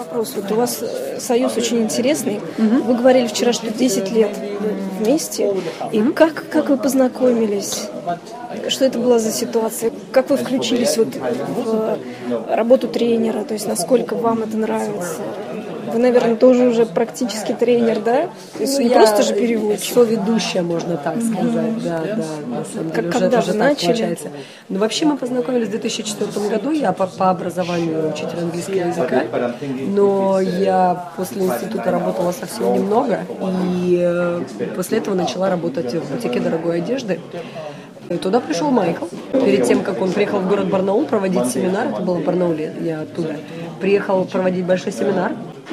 Вопрос. Вот у вас э, союз очень интересный. Угу. Вы говорили вчера, что 10 лет вместе. И как, как вы познакомились? Что это была за ситуация? Как вы включились вот в работу тренера? То есть насколько вам это нравится? Вы, наверное, тоже уже практически тренер, да? То есть ну, не просто же переводчик. ведущая, можно так сказать, да, да. На самом деле, как, уже, когда уже начали? получается. Ну, вообще мы познакомились в 2004 году. Я по, по образованию учитель английского языка, но я после института работала совсем немного, и э, после этого начала работать в бутике дорогой одежды. И туда пришел Майкл. Перед тем, как он приехал в город Барнаул проводить семинар, это было в Барнауле, я оттуда, приехал проводить большой семинар,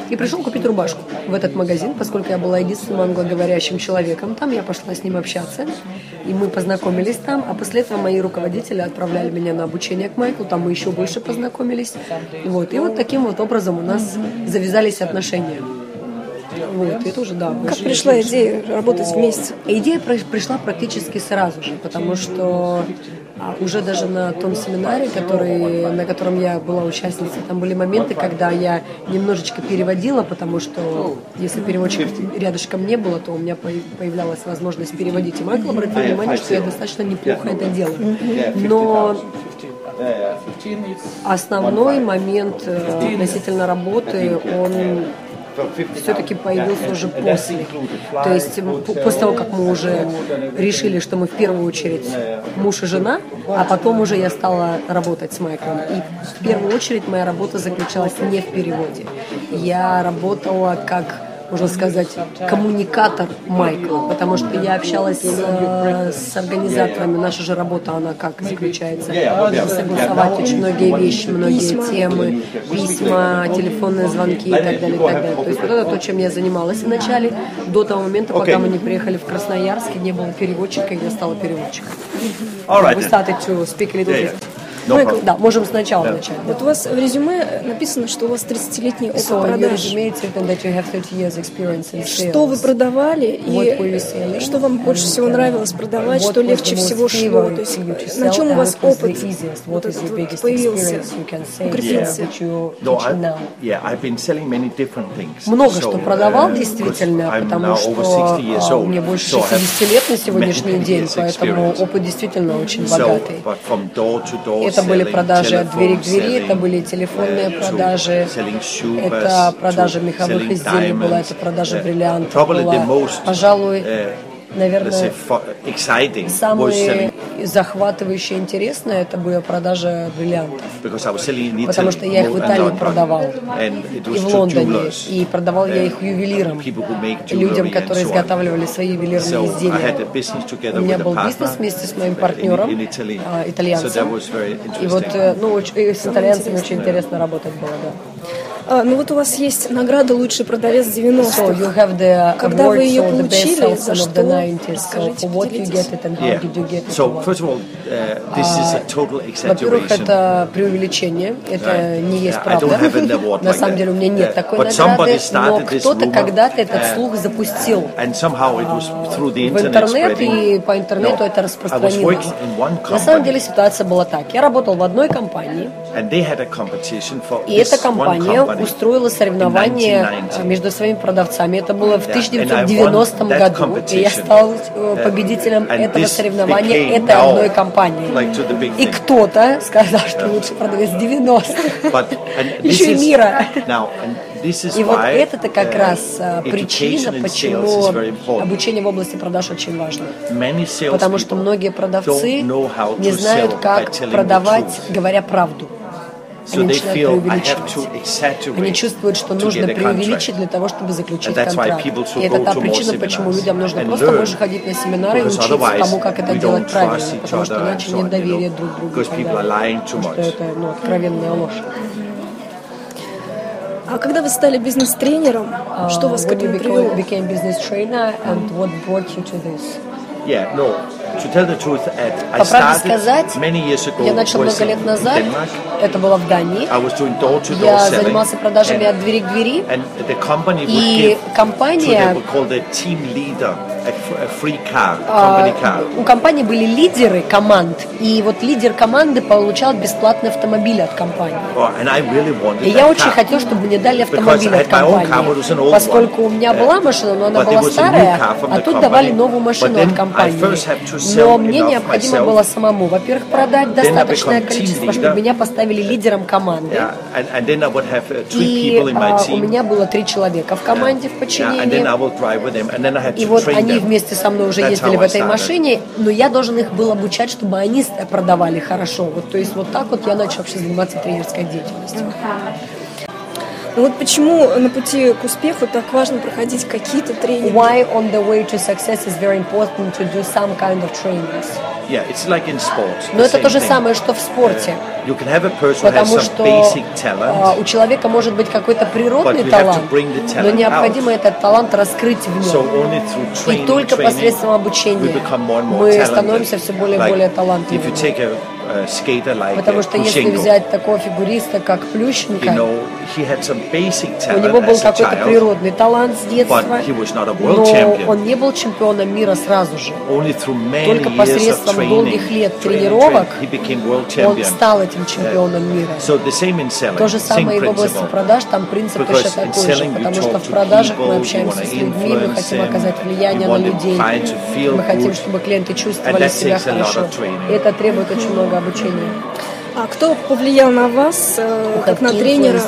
и пришел купить рубашку в этот магазин, поскольку я была единственным англоговорящим человеком. Там я пошла с ним общаться, и мы познакомились там. А после этого мои руководители отправляли меня на обучение к Майклу, там мы еще больше познакомились. Вот. И вот таким вот образом у нас завязались отношения. Вот, это уже, да. Как пришла идея работать вместе? Идея пришла практически сразу же, потому что уже даже на том семинаре, который, на котором я была участницей, там были моменты, когда я немножечко переводила, потому что если переводчиков рядышком не было, то у меня появлялась возможность переводить. И Майкл обратил внимание, что я достаточно неплохо это делаю. Но основной момент э, относительно работы, он все-таки появился уже после. То есть после того, как мы уже решили, что мы в первую очередь муж и жена, а потом уже я стала работать с Майклом. И в первую очередь моя работа заключалась не в переводе. Я работала как можно сказать, коммуникатор Майкла, потому что я общалась с, э, с организаторами. Наша же работа, она как заключается? Согласовать очень многие вещи, многие темы, письма, телефонные звонки и так далее, и так далее. То есть вот это то, чем я занималась вначале, до того момента, пока мы не приехали в Красноярск, не было переводчика, я стала переводчиком. We started to speak a little bit. Майкл, да, можем сначала yeah. начать. Вот у вас в резюме написано, что у вас 30-летний опыт so продаж. Что вы продавали и что вам больше всего нравилось продавать, что легче всего шло? То есть на чем у вас опыт вот этот вот появился, укрепился? Много что продавал действительно, потому что а, мне больше 60 лет на сегодняшний день, поэтому опыт действительно очень богатый. Это были продажи от двери к двери, это были телефонные продажи, это продажа меховых изделий была, это продажа бриллиантов была. Пожалуй, наверное, самое захватывающее интересное это была продажа бриллиантов. Потому что я их в Италии продавал и в Лондоне. И продавал я их ювелирам, людям, которые изготавливали свои ювелирные изделия. У меня был бизнес вместе с моим партнером, а, итальянцем. И вот э, ну, с итальянцами очень интересно работать было, да. А, ну вот у вас есть награда «Лучший продавец 90-х». So you have the Когда вы ее получили, за что? Расскажите, Во-первых, это преувеличение, это не есть правда. На самом деле у меня нет такой награды, но кто-то когда-то этот uh, слух запустил. в интернет, и по интернету это распространилось. На самом деле ситуация была так. Я работал в одной компании, и эта компания устроила соревнование между своими продавцами. Это было в 1990 году, и я стал э, победителем этого соревнования этой одной компании. И кто-то сказал, что лучший продавец 90-х, еще и мира. И вот это-то как uh, раз а, причина, почему обучение в области продаж очень важно. Потому что многие продавцы не знают, как продавать, говоря правду. Они начинают преувеличивать. Они чувствуют, что нужно преувеличить для того, чтобы заключить контракт. И это та причина, почему людям нужно просто больше ходить на семинары и учиться тому, как это делать правильно, потому что иначе нет доверия друг к другу. Потому что это ну, откровенная ложь. А когда вы стали бизнес-тренером, uh, что вас к этому привело? became business trainer and what brought you to this? Yeah, no. По правде сказать, я начал много лет назад Это было в Дании. Я занимался продажами от двери к двери. И компания а, у компании были лидеры команд, и вот лидер команды получал бесплатный автомобиль от компании. И я очень хотел, чтобы мне дали автомобиль от компании, поскольку у меня была машина, но она была старая, а тут давали новую машину от компании. Но мне необходимо было самому, во-первых, продать достаточное количество, чтобы меня поставили лидером команды. Uh, и а, у меня было три человека в команде в подчинении. И вот они вместе со мной уже ездили в этой машине, но я должен их был обучать, чтобы они продавали хорошо. Вот, то есть вот так вот я начал вообще заниматься тренерской деятельностью. Ну вот почему на пути к успеху так важно проходить какие-то тренинги? Why on the way to success is very important to do some kind of trainings? Yeah, it's like in sports. Но это то же самое, что в спорте. You can have a person Потому что uh, у человека может быть какой-то природный талант, но необходимо этот талант раскрыть в нем. So и только посредством обучения мы становимся все более и более талантливыми. Like Потому что если взять такого фигуриста, как Плющенко, у него был какой-то природный талант с детства, но он не был чемпионом мира сразу же. Только посредством долгих лет тренировок он стал этим чемпионом мира. То же самое и в области продаж, там принцип точно такой же, потому что в продажах мы общаемся с людьми, мы хотим оказать влияние на людей, мы хотим, чтобы клиенты чувствовали себя хорошо. И это требует очень много обучения. А кто повлиял на вас, э, как на тренера,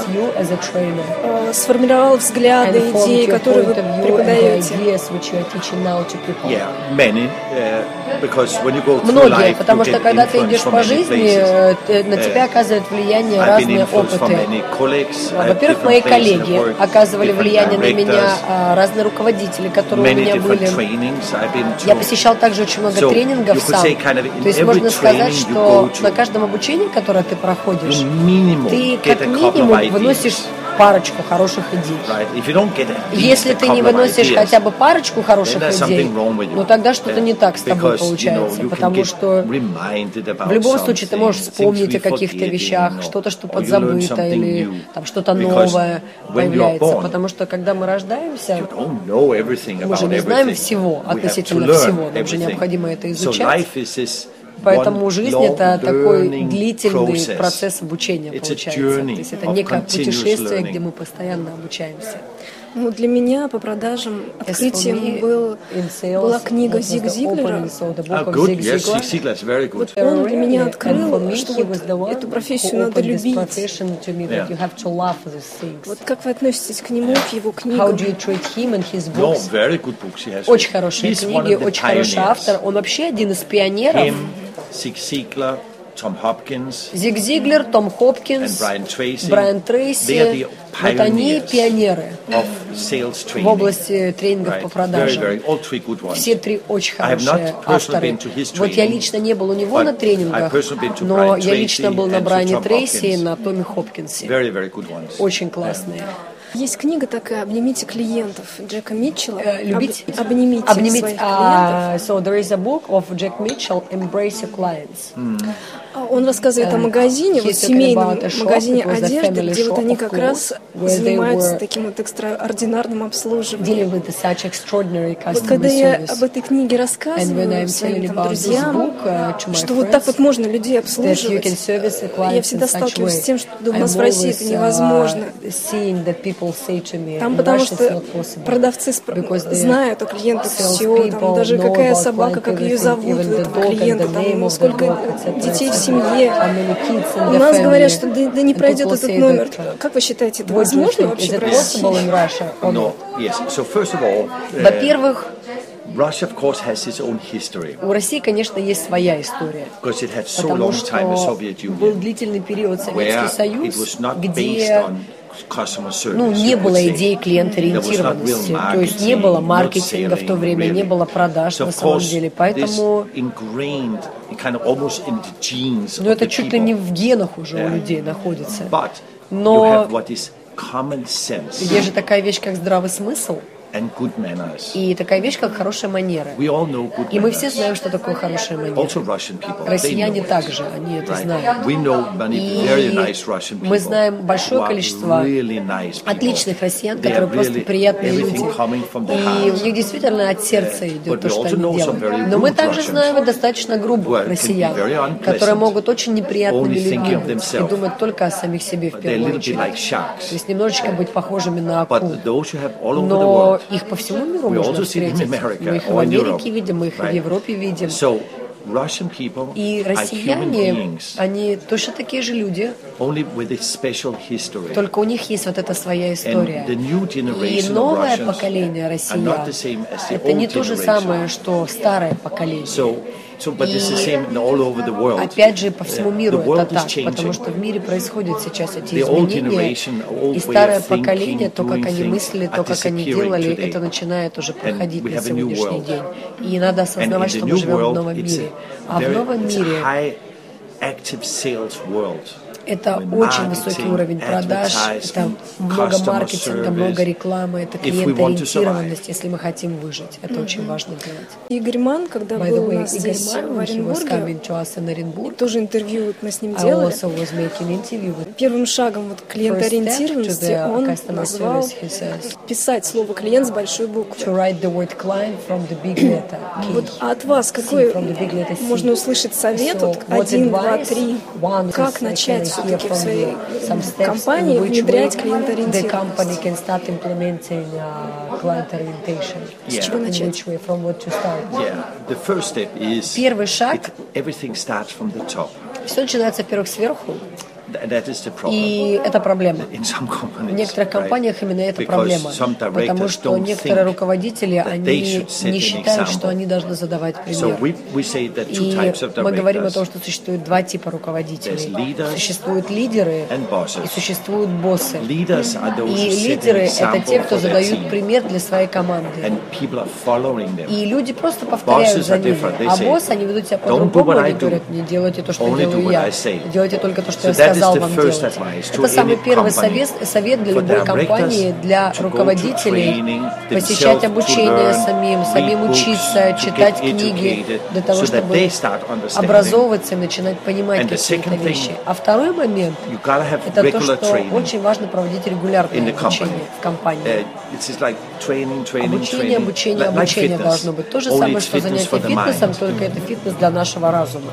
э, сформировал взгляды, идеи, которые вы преподаете? Многие, потому что когда ты идешь по жизни, э, на тебя оказывают влияние разные опыты. Во-первых, мои коллеги оказывали влияние на меня, а, разные руководители, которые у меня были. Я посещал также очень много тренингов сам. То есть можно сказать, что на каждом обучении, которое ты проходишь, ты как минимум выносишь парочку хороших идей. Если ты не выносишь хотя бы парочку хороших идей, ну тогда что-то не так с тобой получается, потому что в любом случае ты можешь вспомнить о каких-то вещах, что-то, что подзабыто, или там что-то новое появляется, потому что когда мы рождаемся, мы же не знаем всего, относительно всего, нам же необходимо это изучать. Поэтому жизнь это такой длительный процесс обучения получается. То есть это некое путешествие, где мы постоянно обучаемся. Ну, для меня по продажам открытием был, была книга Зиг Зиглера. Oh, good. Yes, Zig Ziglar is very good. Вот он для меня открыл, что вот эту профессию надо любить. Yeah. Вот как вы относитесь к нему, к его книгам? How do you treat him and his books? No, very good books he has очень хорошие книги, очень хороший автор. Он вообще один из пионеров. Him, Zig Ziglar, Tom Hopkins, Зиг Зиглер, Том Хопкинс, Брайан Трейси. Вот они пионеры в области тренингов по продажам. Все три очень хорошие авторы. Вот я лично не был у него на тренингах, но я лично был на Брайане Трейси и на Томе Хопкинсе. Очень классные. Есть книга такая «Обнимите клиентов» Джека Митчелла. Uh, любить? Об, обнимите, обнимите своих uh, So there is a book of Jack Mitchell, Embrace Your Clients. Mm. Он рассказывает о магазине, вот семейном магазине одежды, где вот они как раз занимаются таким вот экстраординарным обслуживанием. Вот когда я об этой книге рассказываю своим там, друзьям, uh, что вот так вот можно людей обслуживать, я всегда сталкиваюсь с тем, что у нас в России это невозможно. Там потому что продавцы знают о клиентах все, там даже какая собака, как ее зовут у этого клиента, там сколько детей в семье. У нас говорят, что да, да не пройдет этот номер. Как вы считаете, это возможно вообще в России? Uh, Во-первых, Russia, of course, has its own history. У России, конечно, есть своя история. Because it had so long time the Soviet Union, был длительный период Советский Союз, где ну, не было идеи клиент-ориентированности, то есть не было маркетинга в то время, не было продаж на самом деле, поэтому ну, это чуть ли не в генах уже у людей находится. Но есть же такая вещь, как здравый смысл. И такая вещь, как хорошие манеры. И мы все знаем, что такое хорошие манеры. Россияне также, они это знают. И мы знаем большое количество отличных россиян, которые просто приятные люди. И у них действительно от сердца идет то, что они делают. Но мы также знаем и достаточно грубых россиян, которые могут очень неприятными людьми быть и думать только о самих себе в первую очередь. То есть немножечко быть похожими на акул. Но. Их по всему миру можно встретить. Мы их в Америке видим, мы их в? Европе видим. И россияне, они точно такие же люди, only with a special history. только у них есть вот эта своя история. And the new И новое поколение россиян, not the same as the это не то же самое, что старое поколение. So, so, but it's the И same all over the world. Опять же, по всему миру это так, потому что в мире происходят сейчас эти изменения, и старое поколение, то, как они мыслили, то, как они делали, это начинает уже проходить на сегодняшний день. И надо осознавать, что мы живем в новом мире. А в новом мире active sales world. Это очень высокий уровень продаж, это много маркетинга, много рекламы, это to клиентоориентированность, если мы хотим выжить. Это очень важно делать. Игорь Ман, когда By the был у way, нас Игорь здесь, Ман, в Оренбурге, to тоже интервью вот мы с ним делали. Первым шагом вот to клиентоориентированности он назвал писать слово клиент с большой to буквы. write the word client from the big letter. Вот а от вас какой можно услышать совет? So, Вот один, два, три. Как начать все-таки в своей компании внедрять way the клиентоориентированность? company can start implementing uh, client orientation. С чего начать? which way, from what to start. Yeah, the first step is Первый шаг, it, everything starts from the top. все начинается, во-первых, сверху, И это проблема. В некоторых компаниях именно это проблема, потому что некоторые руководители, они не считают, что они должны задавать пример. И мы говорим о том, что существует два типа руководителей. Существуют лидеры и существуют боссы. И лидеры – это те, кто задают пример для своей команды. И люди просто повторяют за ними. А боссы, они ведут себя "Don't do по-другому, они говорят, не делайте то, что делаю я. I say." Делайте только то, что я is сказал вам делать. Это самый первый совет, совет для любой компании, для руководителей посещать обучение самим, самим учиться, читать книги, для того, чтобы образовываться и начинать понимать какие-то вещи. А второй момент это то, что очень важно проводить регулярное обучение в компании. Uh, Обучение, обучение, обучение должно быть. То же самое, что занятие фитнесом, только это фитнес для нашего разума,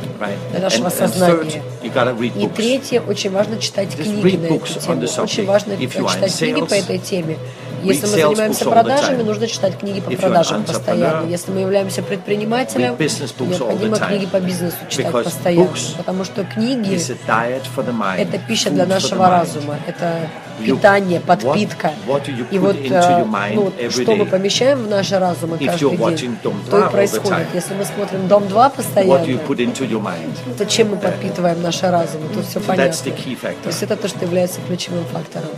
для нашего сознания. И третье, очень важно читать Just книги на эту тему. Очень важно читать книги по этой теме. Если мы занимаемся продажами, нужно читать книги по продажам постоянно. Если мы являемся предпринимателем, необходимо книги по бизнесу читать постоянно. Потому что книги это пища для нашего разума, это питание, подпитка. И вот э, ну, что мы помещаем в наши разумы If каждый день, то 2 и происходит. Если мы смотрим Дом 2 What do you постоянно, то чем мы подпитываем наши разумы, тут все понятно. То есть это то, что является ключевым фактором.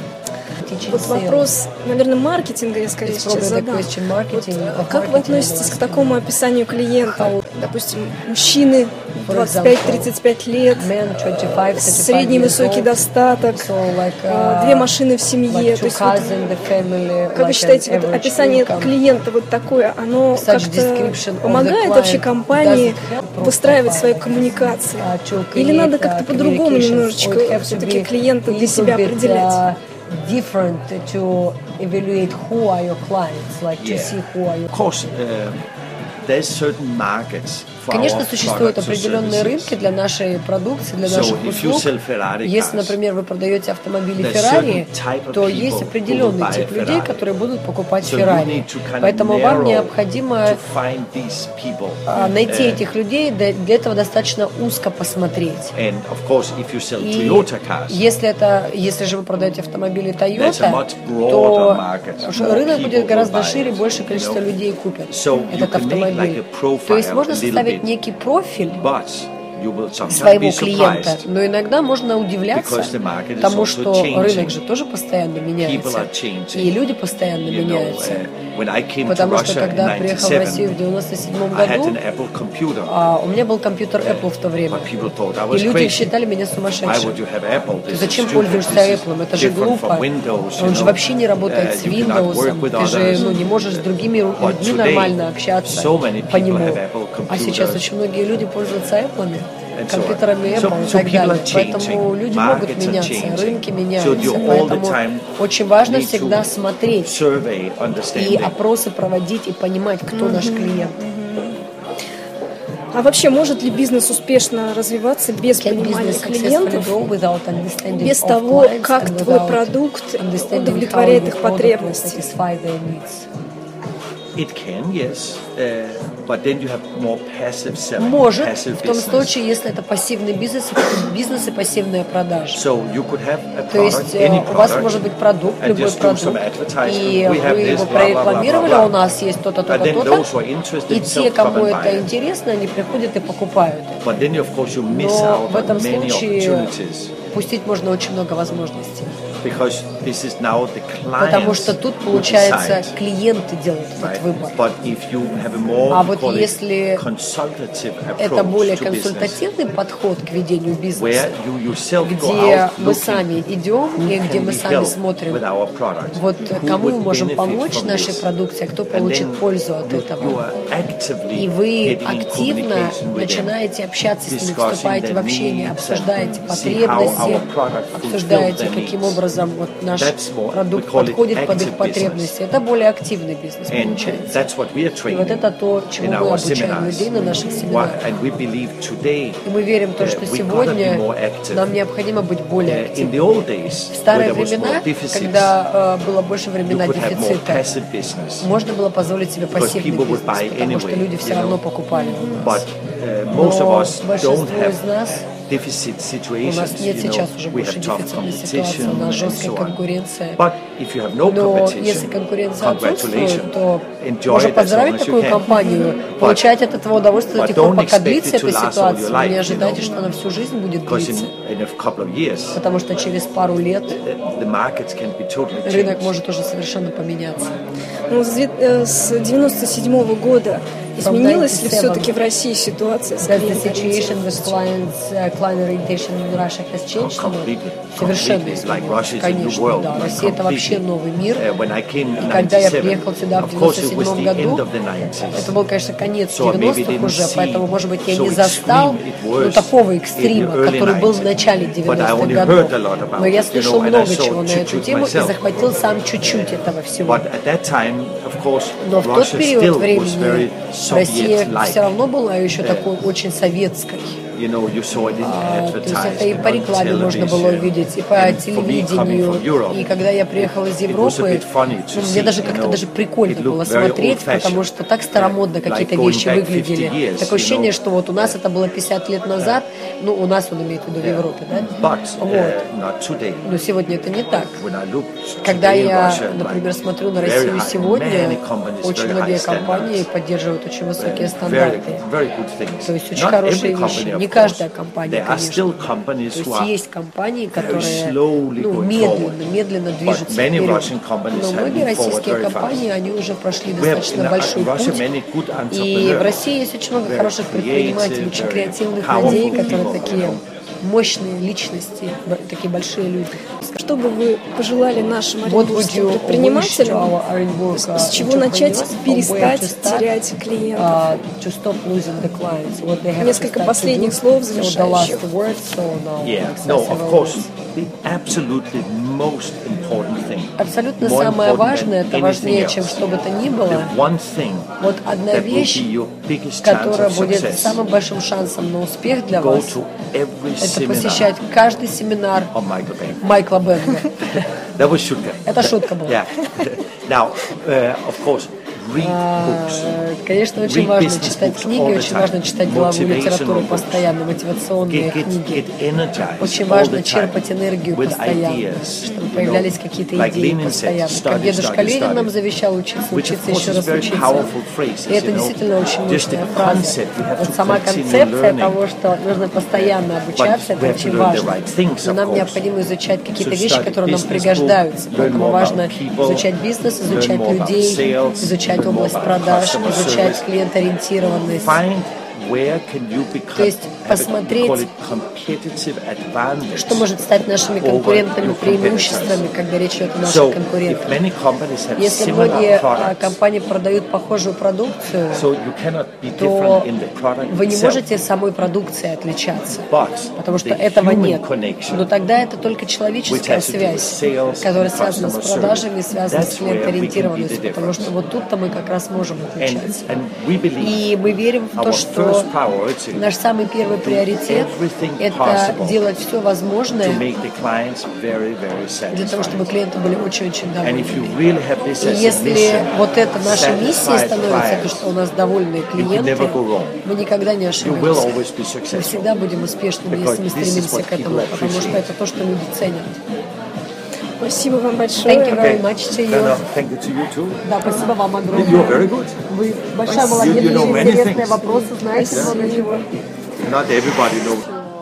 Teaching Вот sales. вопрос, наверное, маркетинга я скорее It's сейчас задам. marketing, Вот, of как вы marketing относитесь к такому описанию клиента? How- Допустим, мужчины For example, 25-35 лет, Men 25, 35 средний высокий достаток, so like, э, uh, две машины в семье. like То есть вот cars in the family, Как вы like считаете, an вот описание income. клиента вот такое, оно как-то помогает вообще компании выстраивать свои коммуникации? uh, to Или надо uh, как-то по-другому or it немножечко все-таки клиента для себя bit, определять? Different to evaluate who are your clients, like to Yeah. see who are your Of course, uh, there's certain markets Конечно, существуют определенные рынки для нашей продукции, для наших услуг. Если, например, вы продаете автомобили Ferrari, то есть определенный тип людей, которые будут покупать Ferrari. Поэтому вам необходимо а, найти Uh, этих людей, для этого достаточно узко посмотреть. И если это, если же вы продаете автомобили Toyota, то рынок будет гораздо шире, you количество людей купят этот автомобиль. То есть можно составить. Некий профиль, своего клиента. Но иногда можно удивляться тому, что рынок же тоже постоянно меняется. И люди постоянно меняются. Потому что когда я приехал в Россию в 97 году, а, у меня был компьютер Apple в то время. И люди считали меня сумасшедшим. Ты зачем пользуешься Apple? Это же глупо. Он же вообще не работает с Windows. Ты же ну, не можешь с другими людьми нормально общаться по нему. А сейчас очень многие люди пользуются Apple компьютерами Apple и так далее. Поэтому люди могут меняться, рынки меняются. Поэтому очень важно всегда смотреть и опросы проводить и понимать, кто наш клиент. А вообще, может ли бизнес успешно развиваться без понимания клиентов, без того, как твой продукт удовлетворяет их потребности? It can, yes. Uh, but then you have more passive selling, Может, в том случае, если это пассивный бизнес, бизнес и пассивная продажа. So you could have a product, То есть any у вас может быть продукт, любой продукт, и вы его прорекламировали, а у нас есть то-то, то-то, то-то, и те, кому это интересно, они приходят и покупают. Но в этом случае упустить можно очень много возможностей. Потому что тут, получается, клиенты делают этот выбор. А вот если это более консультативный подход к ведению бизнеса, где мы сами идем и где мы сами смотрим, вот кому мы можем помочь нашей продукции, а кто получит пользу от этого. И вы активно начинаете общаться с ними, вступаете в общение, обсуждаете потребности, обсуждаете, каким образом вот наш продукт подходит под их потребности. Это более активный бизнес. И вот это то, чему мы обучаем людей на наших семинарах. И мы верим в то, что сегодня нам необходимо быть более активными. В старые времена, когда э, было больше времена дефицита, можно было позволить себе пассивный бизнес, потому что люди все равно покупали у нас. Uh, Но большинство из нас. У нас нет сейчас уже больше дефицитной ситуации, у нас жесткая конкуренция. Но если конкуренция отсутствует, то можно поздравить такую компанию, получать от этого удовольствие до тех пор, пока длится эта ситуация. Вы не ожидайте, что она всю жизнь будет длиться. Потому что через пару лет рынок может уже совершенно поменяться. Ну, с 97 -го года изменилась ли все-таки в России ситуация с Совершенно изменилась, конечно, да. Россия это вообще новый мир. Uh, И когда я приехал сюда в 97 году, это был, конечно, конец 90-х уже, поэтому, может быть, я не застал ну, такого экстрима, который был в начале 90-х годов. Но я слышал много чего на эту тему и захватил сам чуть-чуть этого всего. Но в тот период времени Россия все равно была еще такой очень советской. А, то есть это и по рекламе можно было увидеть, и по телевидению. И когда я приехал из Европы, ну, мне даже как-то даже прикольно было смотреть, потому что так старомодно какие-то вещи выглядели. Такое ощущение, что вот у нас это было 50 лет назад, ну, у нас он имеет в виду в Европе, да? Вот. Uh, Но сегодня это не так. Когда я, например, смотрю на Россию сегодня, очень многие компании поддерживают очень высокие стандарты. То есть очень хорошие вещи не каждая компания, конечно. То есть есть компании, которые ну, медленно, медленно движутся вперед. Но многие российские компании, они уже прошли достаточно большой путь. И в России есть очень много хороших предпринимателей, очень креативных людей, которые такие мощные личности, такие большие люди. Что бы вы пожелали нашим оренбургским предпринимателям, с чего начать перестать терять клиентов? Несколько последних слов завершающих. Yeah, no, of course, Абсолютно самое важное, это важнее, чем что бы то ни было. Вот одна вещь, которая будет самым большим шансом на успех для вас, это посещать каждый семинар Майкла Бенга. Это шутка была. Now, uh, of course, Конечно, очень важно читать книги, очень важно читать деловую литературу постоянно, мотивационные книги. Очень важно черпать энергию постоянно, чтобы появлялись какие-то идеи постоянно. Как дедушка Ленин нам завещал учиться, учиться, еще раз учиться. И это действительно очень мощная фраза. Вот сама концепция того, что нужно постоянно обучаться, это очень важно. Но нам необходимо изучать какие-то вещи, которые нам пригождаются. Поэтому важно изучать бизнес, изучать людей, изучать область продаж, изучать клиент-ориентированность. То есть посмотреть, что может стать нашими конкурентными преимуществами, когда речь идет о наших конкурентах. Если многие а, компании продают похожую продукцию, то вы не можете самой продукцией отличаться, потому что этого нет. Но тогда это только человеческая связь, которая связана с продажами, связана с клиент-ориентированностью, потому что вот тут-то мы как раз можем отличаться. И мы верим в то, что наш самый первый приоритет – это делать все возможное для того, чтобы клиенты были очень-очень довольны. И если вот это наша миссия становится, то, что у нас довольные клиенты, мы никогда не ошибемся. Мы всегда будем успешными, если мы стремимся к этому, потому что это то, что люди ценят. Спасибо вам большое. Thank you very much to you. No, no, thank you to you too. Да, спасибо вам огромное. You're very good. Вы большая молодец, You- you know many интересные вопросы, знаете много чего. Not everybody knows.